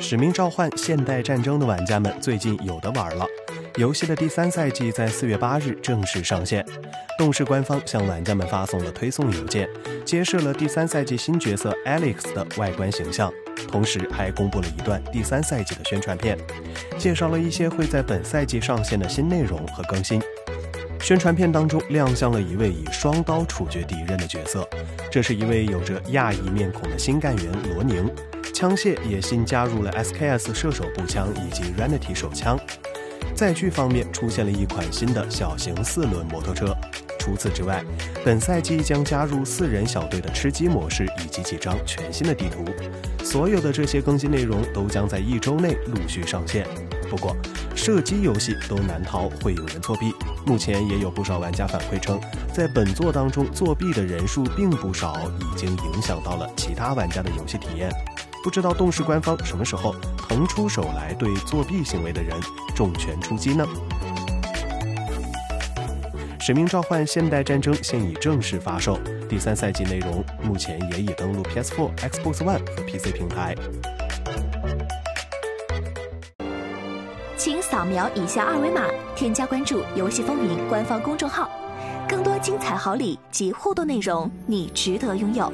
使命召唤：现代战争的玩家们最近有的玩了。游戏的第三赛季在四月八日正式上线，动视官方向玩家们发送了推送邮件，揭示了第三赛季新角色 Alex 的外观形象，同时还公布了一段第三赛季的宣传片，介绍了一些会在本赛季上线的新内容和更新。宣传片当中亮相了一位以双刀处决敌人的角色，这是一位有着亚裔面孔的新干员罗宁，枪械也新加入了 SKS 射手步枪以及 Renity 手枪。载具方面出现了一款新的小型四轮摩托车。除此之外，本赛季将加入四人小队的吃鸡模式以及几张全新的地图。所有的这些更新内容都将在一周内陆续上线。不过，射击游戏都难逃会有人作弊。目前也有不少玩家反馈称，在本作当中作弊的人数并不少，已经影响到了其他玩家的游戏体验。不知道动视官方什么时候腾出手来对作弊行为的人重拳出击呢？《使命召唤：现代战争》现已正式发售，第三赛季内容目前也已登陆 PS4、Xbox One 和 PC 平台。请扫描以下二维码，添加关注“游戏风云”官方公众号，更多精彩好礼及互动内容，你值得拥有。